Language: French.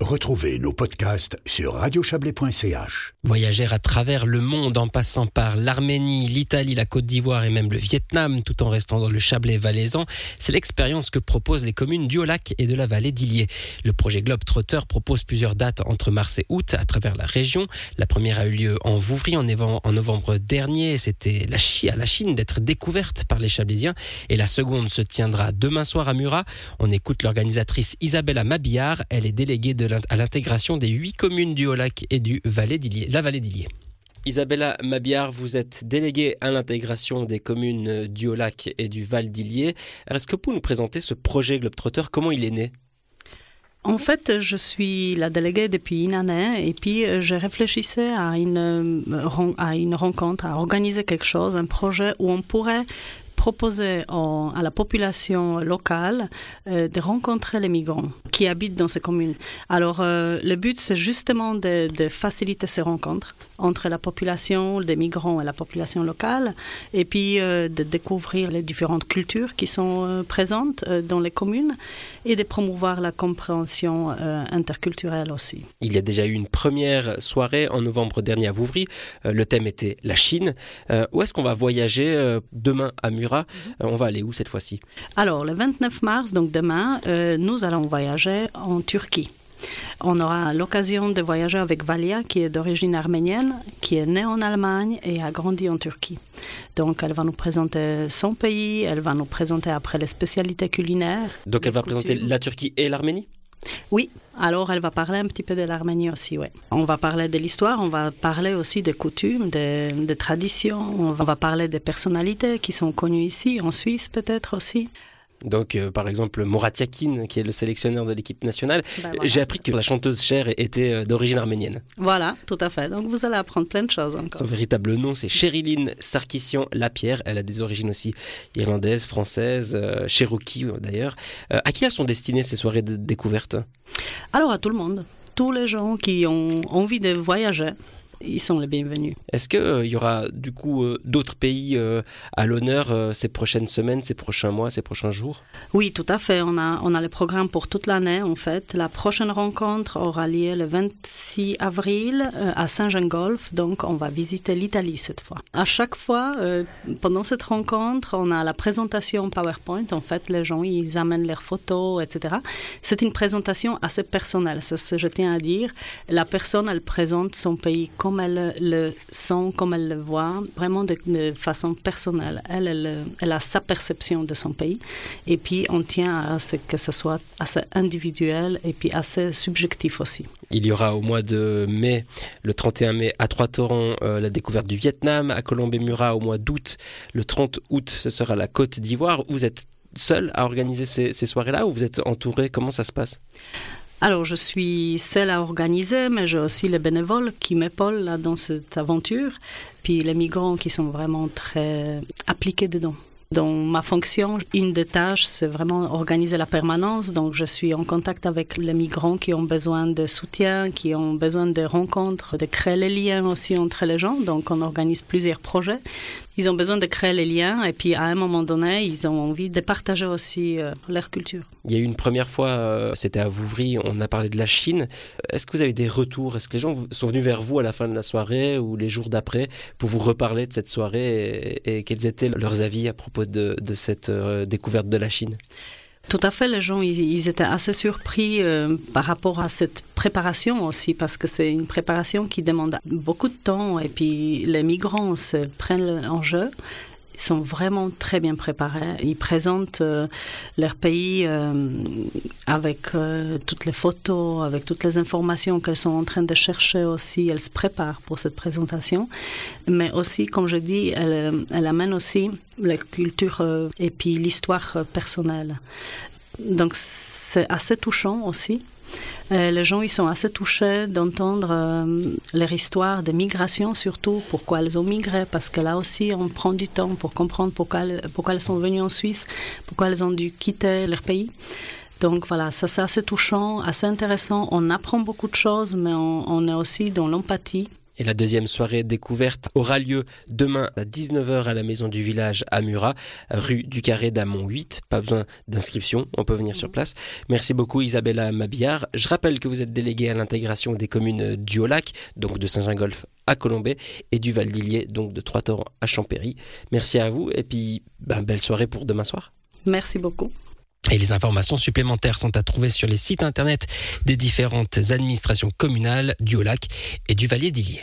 Retrouvez nos podcasts sur radiochablais.ch. Voyager à travers le monde en passant par l'Arménie, l'Italie, la Côte d'Ivoire et même le Vietnam, tout en restant dans le Chablais valaisan, c'est l'expérience que proposent les communes du Haut-Lac et de la vallée d'Illier. Le projet Globetrotter propose plusieurs dates entre mars et août à travers la région. La première a eu lieu en Vouvry en novembre dernier. C'était la, à la Chine d'être découverte par les Chablaisiens. Et la seconde se tiendra demain soir à Murat. On écoute l'organisatrice Isabella Mabillard. Elle est déléguée de à l'intégration des huit communes du Haut-Lac et du Valais la vallée d'Illier. Isabella Mabillard, vous êtes déléguée à l'intégration des communes du Haut-Lac et du Val d'Illier. Est-ce que vous pouvez nous présenter ce projet Globetrotter? Comment il est né? En fait, je suis la déléguée depuis une année et puis euh, je réfléchissais à une, euh, à une rencontre, à organiser quelque chose, un projet où on pourrait proposer à la population locale euh, de rencontrer les migrants qui habitent dans ces communes. Alors, le but, c'est justement de, faciliter ces rencontres entre la population des migrants et la population locale, et puis euh, de découvrir les différentes cultures qui sont euh, présentes euh, dans les communes et de promouvoir la compréhension interculturelle aussi. Il y a déjà eu une première soirée en novembre dernier à Vouvry. le thème était la Chine. où est-ce qu'on va voyager demain à Murat? On va aller où cette fois-ci? Alors, le 29 mars, donc demain, nous allons voyager en Turquie. On aura l'occasion de voyager avec Valia, qui est d'origine arménienne, qui est née en Allemagne et a grandi en Turquie. Donc, elle va nous présenter son pays, elle va nous présenter après les spécialités culinaires. Donc, elle va présenter la Turquie et l'Arménie? Oui, alors elle va parler un petit peu de l'Arménie aussi, oui. On va parler de l'histoire, on va parler aussi des coutumes, des, des traditions, on va parler des personnalités qui sont connues ici, en Suisse peut-être aussi. Donc, euh, par exemple, Morat Yakin, qui est le sélectionneur de l'équipe nationale. Bah, J'ai appris que la chanteuse Cher était euh, d'origine arménienne. Voilà, tout à fait. Donc, vous allez apprendre plein de choses encore. Son véritable nom, c'est Chériline Sarkissian Lapierre. Elle a des origines aussi irlandaises, françaises, euh, cherokee d'ailleurs. à qui elles sont destinées ces soirées de découverte? Alors, à tout le monde. Tous les gens qui ont envie de voyager ils sont les bienvenus. Est-ce qu'il euh, y aura du coup euh, d'autres pays euh, à l'honneur ces prochaines semaines, ces prochains mois, ces prochains jours? Oui, tout à fait. On a, on a le programme pour toute l'année en fait. La prochaine rencontre aura lieu le 26 avril à Saint-Jean-Golf, donc on va visiter l'Italie cette fois. À chaque fois, pendant cette rencontre, on a la présentation PowerPoint. En fait, les gens, ils amènent leurs photos, etc. C'est une présentation assez personnelle, ça, je tiens à dire. La personne, elle présente son pays comme elle le sent, comme elle le voit, vraiment de, façon personnelle. Elle, elle, a sa perception de son pays. Et puis, on tient à ce que ce soit assez individuel et puis assez subjectif aussi. Il y aura au mois de mai, le 31 mai, à Trois-Torrents, euh, la découverte du Vietnam, à Colombe-Murat au mois d'août. Le 30 août, ce sera la Côte d'Ivoire. Vous êtes seul à organiser ces, ces soirées-là ou vous êtes entouré? Comment ça se passe? Alors, je suis seule à organiser, mais j'ai aussi les bénévoles qui m'épaulent dans cette aventure, puis les migrants qui sont vraiment très appliqués dedans. Dans ma fonction, une des tâches, c'est vraiment organiser la permanence. Donc, je suis en contact avec les migrants qui ont besoin de soutien, qui ont besoin de rencontres, de créer les liens aussi entre les gens. Donc, on organise plusieurs projets ils ont besoin de créer les liens et puis à un moment donné, ils ont envie de partager aussi euh, leur culture. Il y a eu une première fois, euh, c'était à Vouvry, on a parlé de la Chine. Est-ce que vous avez des retours? Est-ce que les gens sont venus vers vous à la fin de la soirée ou les jours d'après pour vous reparler de cette soirée et, quels étaient leurs avis à propos de, cette euh, découverte de la Chine? Tout à fait, les gens, ils, étaient assez surpris euh, par rapport à cette préparation aussi, parce que c'est une préparation qui demande beaucoup de temps, et puis les migrants se prennent en jeu ils sont vraiment très bien préparés. Ils présentent euh, leur pays euh, avec euh, toutes les photos, avec toutes les informations qu'elles sont en train de chercher aussi. Elles se préparent pour cette présentation. Mais aussi, comme je dis, elles, elles amènent aussi la culture et puis l'histoire personnelle. Donc c'est assez touchant aussi. Euh, les gens ils sont assez touchés d'entendre euh, leur histoire de migration, surtout pourquoi elles ont migré, parce que là aussi on prend du temps pour comprendre pourquoi elles, pourquoi elles sont venues en Suisse, pourquoi elles ont dû quitter leur pays. Donc voilà, ça c'est assez touchant, assez intéressant. On apprend beaucoup de choses, mais on, on est aussi dans l'empathie Et la deuxième soirée découverte aura lieu demain à 19h à la maison du village à Murat, rue du Carré d'Amont 8. Pas besoin d'inscription, on peut venir sur place. Merci beaucoup Isabella Mabillard. Je rappelle que vous êtes déléguée à l'intégration des communes du Haut-Lac, donc de Saint-Gingolf à Colombay, et du Val d'Illier, donc de Trois-Torrents à Champéry. Merci à vous et puis ben, belle soirée pour demain soir. Merci beaucoup. Et les informations supplémentaires sont à trouver sur les sites internet des différentes administrations communales du Haut-Lac et du Valier d'Illier.